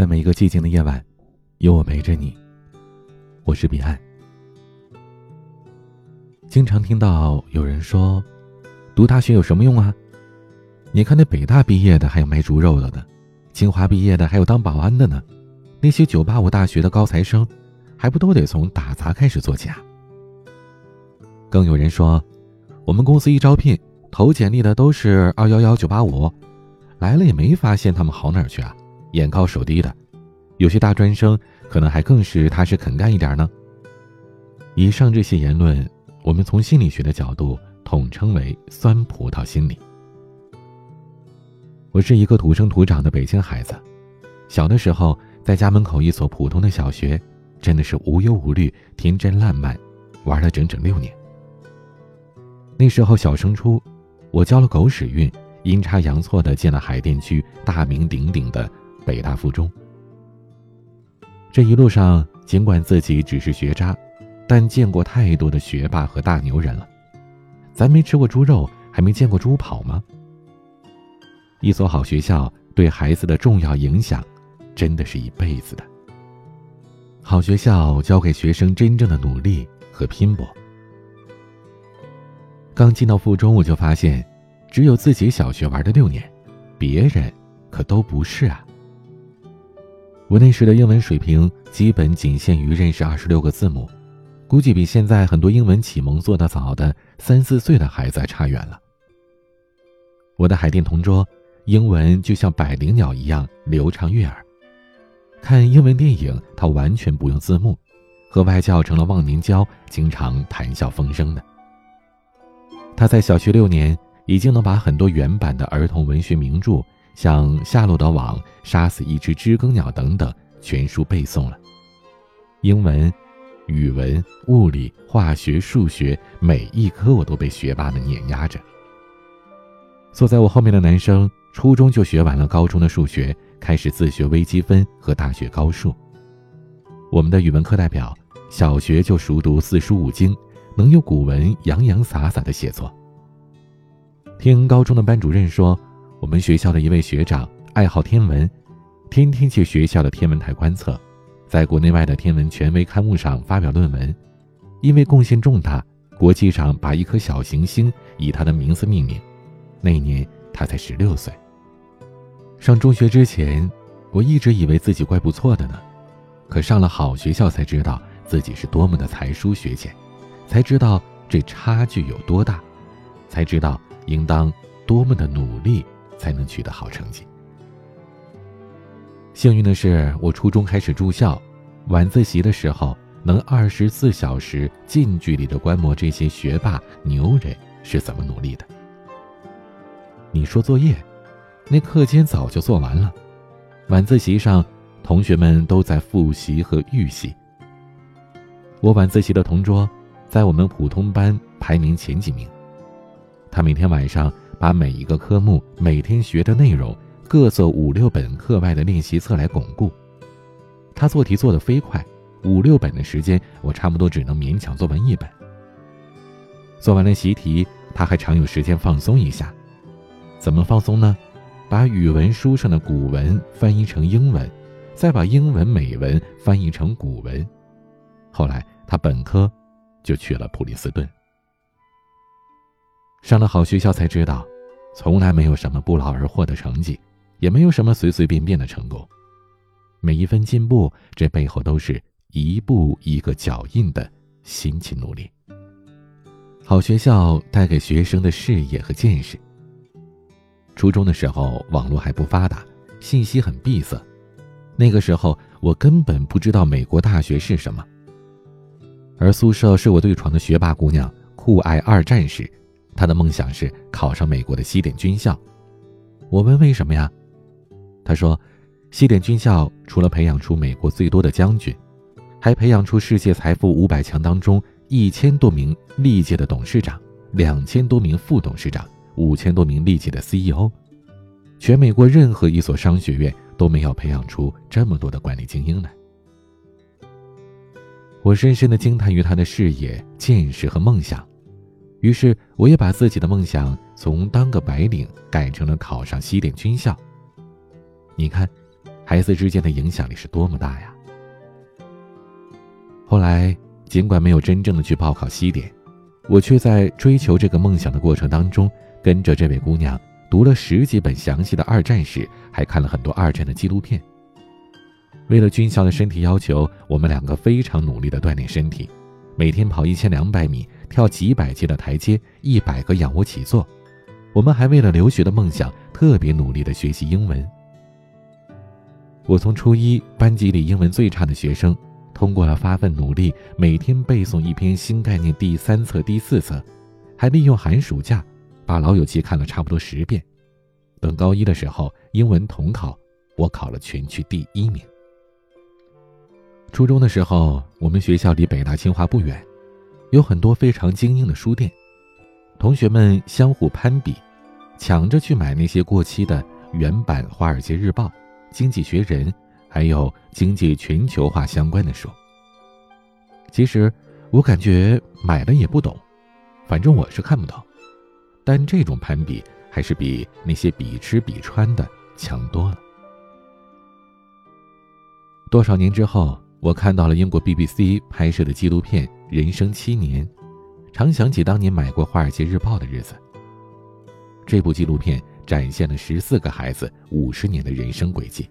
在每一个寂静的夜晚，有我陪着你。我是彼岸。经常听到有人说，读大学有什么用啊？你看那北大毕业的还有卖猪肉的呢，清华毕业的还有当保安的呢，那些九八五大学的高材生，还不都得从打杂开始做起啊？更有人说，我们公司一招聘，投简历的都是二幺幺九八五，来了也没发现他们好哪儿去啊？眼高手低的，有些大专生可能还更是踏实肯干一点呢。以上这些言论，我们从心理学的角度统称为“酸葡萄心理”。我是一个土生土长的北京孩子，小的时候在家门口一所普通的小学，真的是无忧无虑、天真烂漫，玩了整整六年。那时候小升初，我交了狗屎运，阴差阳错的进了海淀区大名鼎鼎的。北大附中，这一路上，尽管自己只是学渣，但见过太多的学霸和大牛人了。咱没吃过猪肉，还没见过猪跑吗？一所好学校对孩子的重要影响，真的是一辈子的。好学校教给学生真正的努力和拼搏。刚进到附中，我就发现，只有自己小学玩的六年，别人可都不是啊。我那时的英文水平基本仅限于认识二十六个字母，估计比现在很多英文启蒙做得早的三四岁的孩子差远了。我的海淀同桌，英文就像百灵鸟一样流畅悦耳，看英文电影他完全不用字幕，和外教成了忘年交，经常谈笑风生的。他在小学六年已经能把很多原版的儿童文学名著。像《夏洛的网》《杀死一只知更鸟》等等，全书背诵了。英文、语文、物理、化学、数学，每一科我都被学霸们碾压着。坐在我后面的男生，初中就学完了高中的数学，开始自学微积分和大学高数。我们的语文课代表，小学就熟读四书五经，能用古文洋洋洒洒的写作。听高中的班主任说。我们学校的一位学长爱好天文，天天去学校的天文台观测，在国内外的天文权威刊物上发表论文。因为贡献重大，国际上把一颗小行星以他的名字命名。那年他才十六岁。上中学之前，我一直以为自己怪不错的呢，可上了好学校才知道自己是多么的才疏学浅，才知道这差距有多大，才知道应当多么的努力。才能取得好成绩。幸运的是，我初中开始住校，晚自习的时候能二十四小时近距离的观摩这些学霸牛人是怎么努力的。你说作业，那课间早就做完了，晚自习上同学们都在复习和预习。我晚自习的同桌，在我们普通班排名前几名，他每天晚上。把每一个科目每天学的内容各做五六本课外的练习册来巩固。他做题做得飞快，五六本的时间，我差不多只能勉强做完一本。做完了习题，他还常有时间放松一下。怎么放松呢？把语文书上的古文翻译成英文，再把英文美文翻译成古文。后来他本科就去了普林斯顿。上了好学校才知道，从来没有什么不劳而获的成绩，也没有什么随随便便的成功。每一分进步，这背后都是一步一个脚印的辛勤努力。好学校带给学生的视野和见识。初中的时候，网络还不发达，信息很闭塞。那个时候，我根本不知道美国大学是什么。而宿舍是我对床的学霸姑娘酷爱二战时。他的梦想是考上美国的西点军校。我问为什么呀？他说，西点军校除了培养出美国最多的将军，还培养出世界财富五百强当中一千多名历届的董事长、两千多名副董事长、五千多名历届的 CEO。全美国任何一所商学院都没有培养出这么多的管理精英来。我深深的惊叹于他的视野、见识和梦想。于是，我也把自己的梦想从当个白领改成了考上西点军校。你看，孩子之间的影响力是多么大呀！后来，尽管没有真正的去报考西点，我却在追求这个梦想的过程当中，跟着这位姑娘读了十几本详细的二战史，还看了很多二战的纪录片。为了军校的身体要求，我们两个非常努力的锻炼身体，每天跑一千两百米，跳几百阶的台阶，一百个仰卧起坐。我们还为了留学的梦想，特别努力的学习英文。我从初一班级里英文最差的学生。通过了发奋努力，每天背诵一篇新概念第三册、第四册，还利用寒暑假把《老友记》看了差不多十遍。等高一的时候，英文统考，我考了全区第一名。初中的时候，我们学校离北大、清华不远，有很多非常精英的书店，同学们相互攀比，抢着去买那些过期的原版《华尔街日报》《经济学人》。还有经济全球化相关的书。其实我感觉买了也不懂，反正我是看不懂。但这种攀比还是比那些比吃比穿的强多了。多少年之后，我看到了英国 BBC 拍摄的纪录片《人生七年》，常想起当年买过《华尔街日报》的日子。这部纪录片展现了十四个孩子五十年的人生轨迹。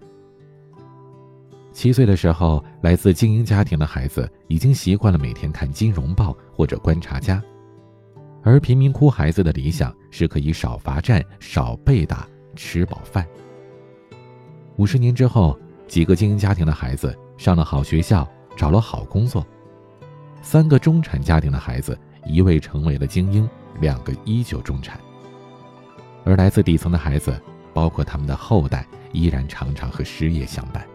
七岁的时候，来自精英家庭的孩子已经习惯了每天看《金融报》或者《观察家》，而贫民窟孩子的理想是可以少罚站、少被打、吃饱饭。五十年之后，几个精英家庭的孩子上了好学校，找了好工作；三个中产家庭的孩子，一位成为了精英，两个依旧中产。而来自底层的孩子，包括他们的后代，依然常常和失业相伴。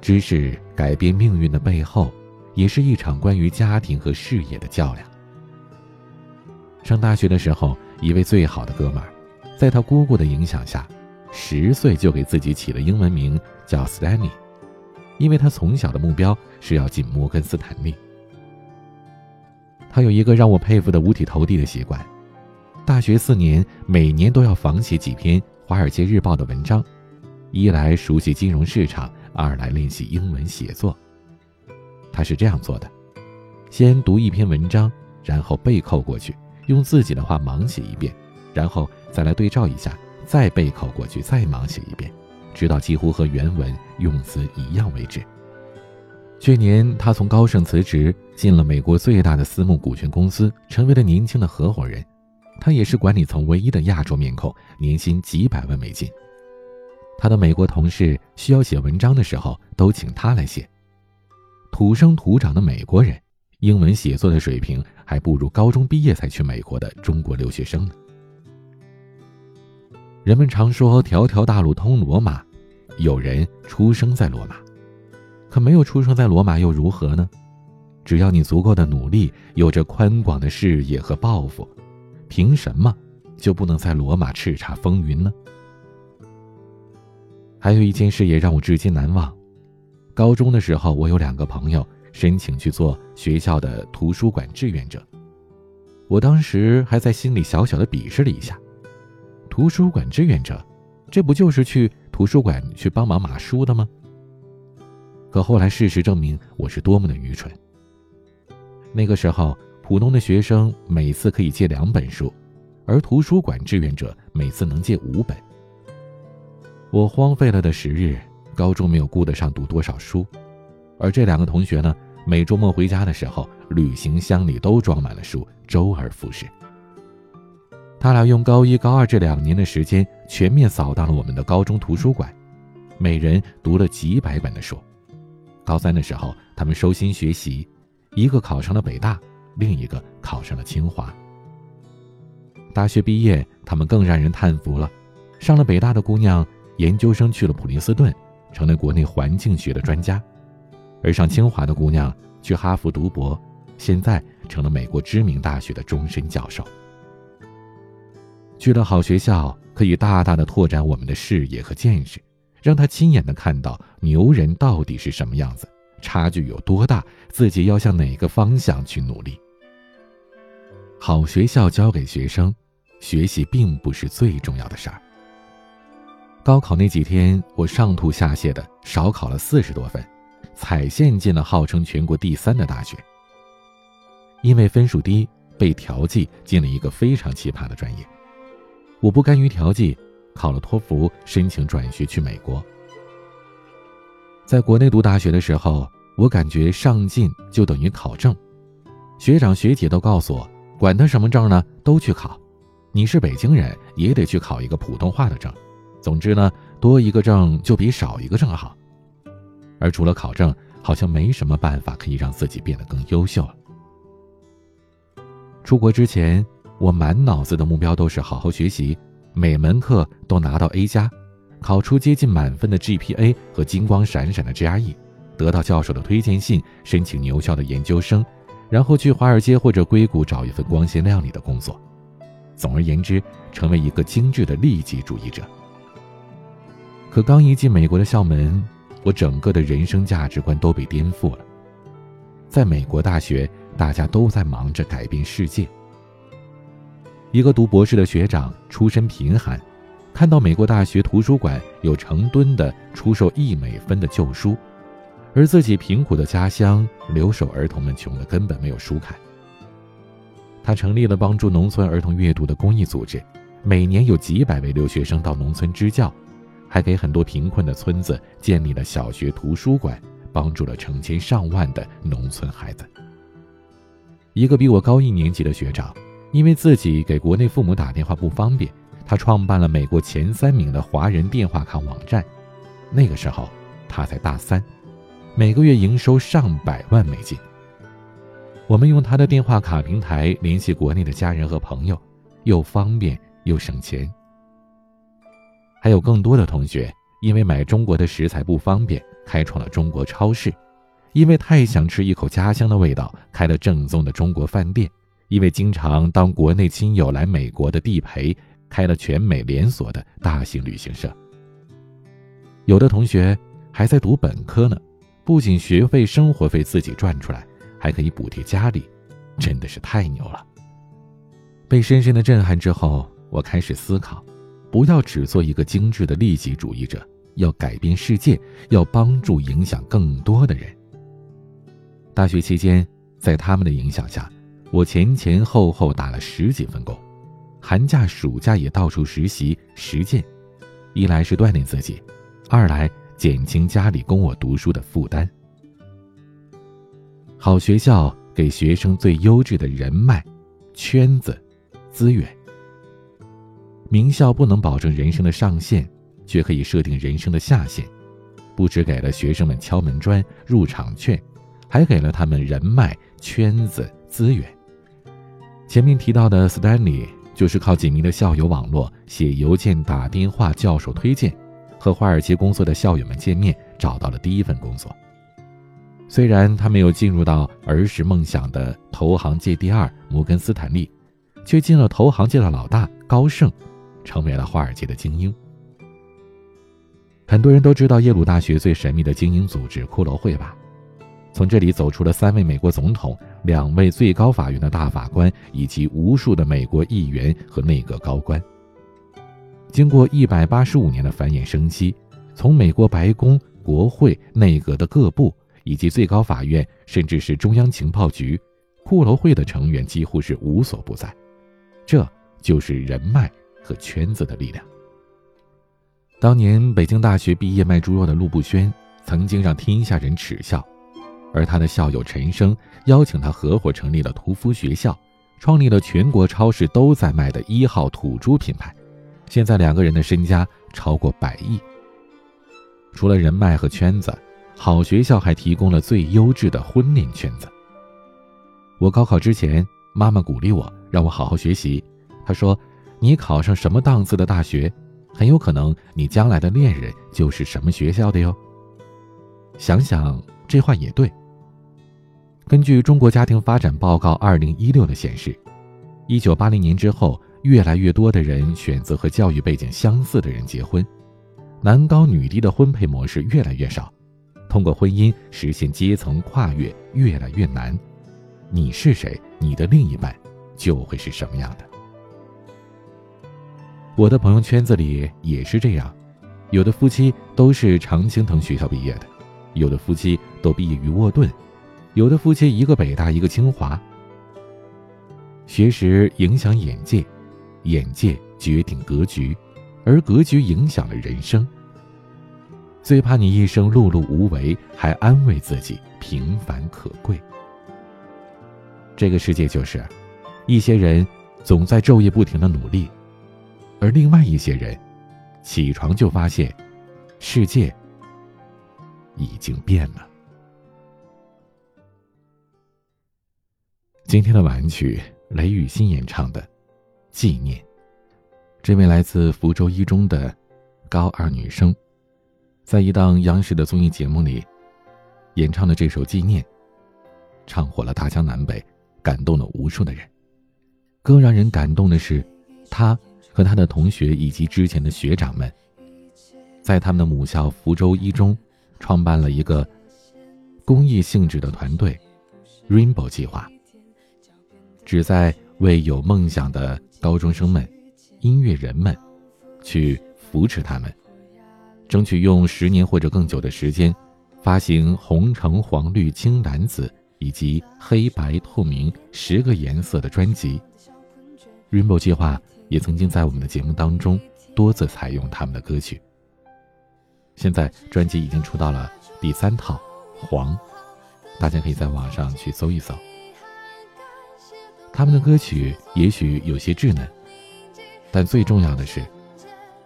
知识改变命运的背后，也是一场关于家庭和事业的较量。上大学的时候，一位最好的哥们儿，在他姑姑的影响下，十岁就给自己起了英文名叫 Stanley，因为他从小的目标是要进摩根斯坦利。他有一个让我佩服的五体投地的习惯，大学四年每年都要仿写几篇《华尔街日报》的文章，一来熟悉金融市场。二来练习英文写作，他是这样做的：先读一篇文章，然后背扣过去，用自己的话盲写一遍，然后再来对照一下，再背扣过去，再盲写一遍，直到几乎和原文用词一样为止。去年，他从高盛辞职，进了美国最大的私募股权公司，成为了年轻的合伙人。他也是管理层唯一的亚洲面孔，年薪几百万美金。他的美国同事需要写文章的时候，都请他来写。土生土长的美国人，英文写作的水平还不如高中毕业才去美国的中国留学生呢。人们常说“条条大路通罗马”，有人出生在罗马，可没有出生在罗马又如何呢？只要你足够的努力，有着宽广的视野和抱负，凭什么就不能在罗马叱咤风云呢？还有一件事也让我至今难忘。高中的时候，我有两个朋友申请去做学校的图书馆志愿者，我当时还在心里小小的鄙视了一下。图书馆志愿者，这不就是去图书馆去帮忙码书的吗？可后来事实证明，我是多么的愚蠢。那个时候，普通的学生每次可以借两本书，而图书馆志愿者每次能借五本。我荒废了的时日，高中没有顾得上读多少书，而这两个同学呢，每周末回家的时候，旅行箱里都装满了书，周而复始。他俩用高一、高二这两年的时间，全面扫荡了我们的高中图书馆，每人读了几百本的书。高三的时候，他们收心学习，一个考上了北大，另一个考上了清华。大学毕业，他们更让人叹服了，上了北大的姑娘。研究生去了普林斯顿，成了国内环境学的专家；而上清华的姑娘去哈佛读博，现在成了美国知名大学的终身教授。去了好学校，可以大大的拓展我们的视野和见识，让他亲眼的看到牛人到底是什么样子，差距有多大，自己要向哪个方向去努力。好学校教给学生，学习并不是最重要的事儿。高考那几天，我上吐下泻的，少考了四十多分，踩线进了号称全国第三的大学。因为分数低，被调剂进了一个非常奇葩的专业。我不甘于调剂，考了托福，申请转学去美国。在国内读大学的时候，我感觉上进就等于考证，学长学姐都告诉我，管他什么证呢，都去考。你是北京人，也得去考一个普通话的证。总之呢，多一个证就比少一个证好。而除了考证，好像没什么办法可以让自己变得更优秀了。出国之前，我满脑子的目标都是好好学习，每门课都拿到 A 加，考出接近满分的 GPA 和金光闪闪的 GRE，得到教授的推荐信，申请牛校的研究生，然后去华尔街或者硅谷找一份光鲜亮丽的工作。总而言之，成为一个精致的利己主义者。可刚一进美国的校门，我整个的人生价值观都被颠覆了。在美国大学，大家都在忙着改变世界。一个读博士的学长出身贫寒，看到美国大学图书馆有成吨的出售一美分的旧书，而自己贫苦的家乡留守儿童们穷得根本没有书看。他成立了帮助农村儿童阅读的公益组织，每年有几百位留学生到农村支教。还给很多贫困的村子建立了小学图书馆，帮助了成千上万的农村孩子。一个比我高一年级的学长，因为自己给国内父母打电话不方便，他创办了美国前三名的华人电话卡网站。那个时候他才大三，每个月营收上百万美金。我们用他的电话卡平台联系国内的家人和朋友，又方便又省钱。还有更多的同学，因为买中国的食材不方便，开创了中国超市；因为太想吃一口家乡的味道，开了正宗的中国饭店；因为经常当国内亲友来美国的地陪，开了全美连锁的大型旅行社。有的同学还在读本科呢，不仅学费、生活费自己赚出来，还可以补贴家里，真的是太牛了。被深深的震撼之后，我开始思考。不要只做一个精致的利己主义者，要改变世界，要帮助影响更多的人。大学期间，在他们的影响下，我前前后后打了十几份工，寒假暑假也到处实习实践，一来是锻炼自己，二来减轻家里供我读书的负担。好学校给学生最优质的人脉、圈子、资源。名校不能保证人生的上限，却可以设定人生的下限。不只给了学生们敲门砖、入场券，还给了他们人脉、圈子、资源。前面提到的 Stanley 就是靠紧密的校友网络、写邮件、打电话、教授推荐，和华尔街工作的校友们见面，找到了第一份工作。虽然他没有进入到儿时梦想的投行界第二摩根斯坦利，却进了投行界的老大高盛。成为了华尔街的精英。很多人都知道耶鲁大学最神秘的精英组织——骷髅会吧？从这里走出了三位美国总统、两位最高法院的大法官，以及无数的美国议员和内阁高官。经过一百八十五年的繁衍生息，从美国白宫、国会、内阁的各部，以及最高法院，甚至是中央情报局，骷髅会的成员几乎是无所不在。这就是人脉。和圈子的力量。当年北京大学毕业卖猪肉的陆步轩，曾经让天下人耻笑，而他的校友陈生邀请他合伙成立了屠夫学校，创立了全国超市都在卖的一号土猪品牌。现在两个人的身家超过百亿。除了人脉和圈子，好学校还提供了最优质的婚恋圈子。我高考之前，妈妈鼓励我，让我好好学习。她说。你考上什么档次的大学，很有可能你将来的恋人就是什么学校的哟。想想这话也对。根据《中国家庭发展报告（二零一六）》的显示，一九八零年之后，越来越多的人选择和教育背景相似的人结婚，男高女低的婚配模式越来越少，通过婚姻实现阶层跨越越来越难。你是谁，你的另一半就会是什么样的。我的朋友圈子里也是这样，有的夫妻都是常青藤学校毕业的，有的夫妻都毕业于沃顿，有的夫妻一个北大，一个清华。学识影响眼界，眼界决定格局，而格局影响了人生。最怕你一生碌碌无为，还安慰自己平凡可贵。这个世界就是，一些人总在昼夜不停的努力，而另外一些人。起床就发现，世界已经变了。今天的晚曲，雷雨欣演唱的《纪念》。这位来自福州一中的高二女生，在一档央视的综艺节目里演唱的这首《纪念》，唱火了大江南北，感动了无数的人。更让人感动的是，她。和他的同学以及之前的学长们，在他们的母校福州一中，创办了一个公益性质的团队 ——Rainbow 计划，旨在为有梦想的高中生们、音乐人们，去扶持他们，争取用十年或者更久的时间，发行红、橙、黄、绿、青、蓝、紫以及黑白透明十个颜色的专辑。Rainbow 计划。也曾经在我们的节目当中多次采用他们的歌曲。现在专辑已经出到了第三套《黄》，大家可以在网上去搜一搜。他们的歌曲也许有些稚嫩，但最重要的是，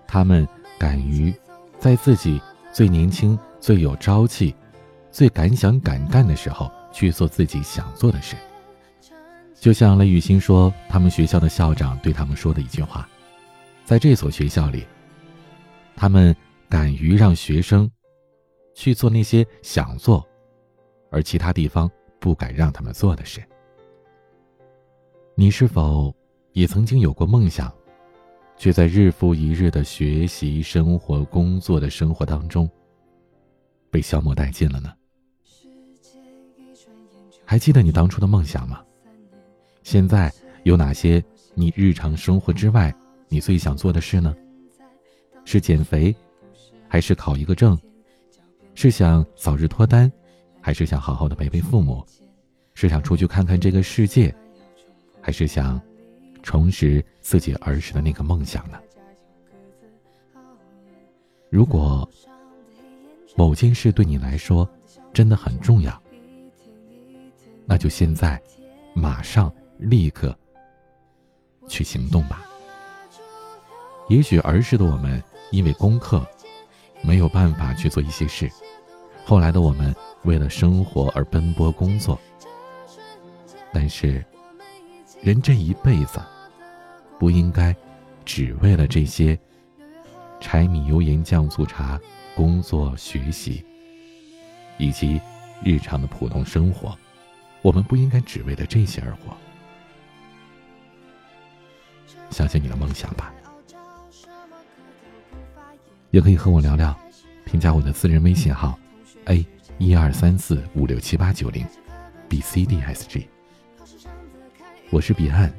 他们敢于在自己最年轻、最有朝气、最敢想敢干的时候去做自己想做的事。就像雷雨欣说，他们学校的校长对他们说的一句话：“在这所学校里，他们敢于让学生去做那些想做，而其他地方不敢让他们做的事。”你是否也曾经有过梦想，却在日复一日的学习、生活、工作的生活当中被消磨殆尽了呢？还记得你当初的梦想吗？现在有哪些你日常生活之外你最想做的事呢？是减肥，还是考一个证？是想早日脱单，还是想好好的陪陪父母？是想出去看看这个世界，还是想重拾自己儿时的那个梦想呢？如果某件事对你来说真的很重要，那就现在，马上。立刻去行动吧。也许儿时的我们因为功课没有办法去做一些事，后来的我们为了生活而奔波工作。但是，人这一辈子不应该只为了这些柴米油盐酱醋茶、工作、学习以及日常的普通生活，我们不应该只为了这些而活。相信你的梦想吧，也可以和我聊聊，添加我的私人微信号：a 一二三四五六七八九零，b c d s g。我是彼岸，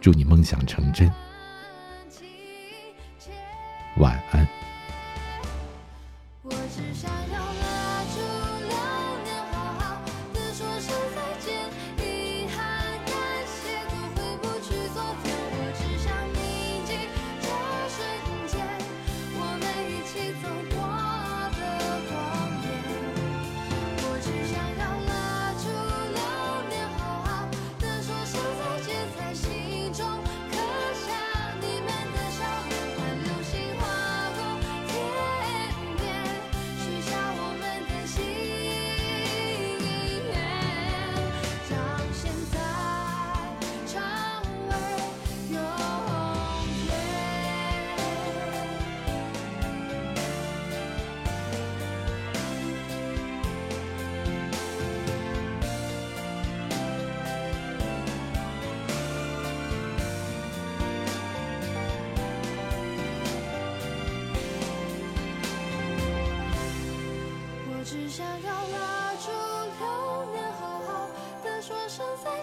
祝你梦想成真，晚安。只想要拉住流年，好好的说声再见。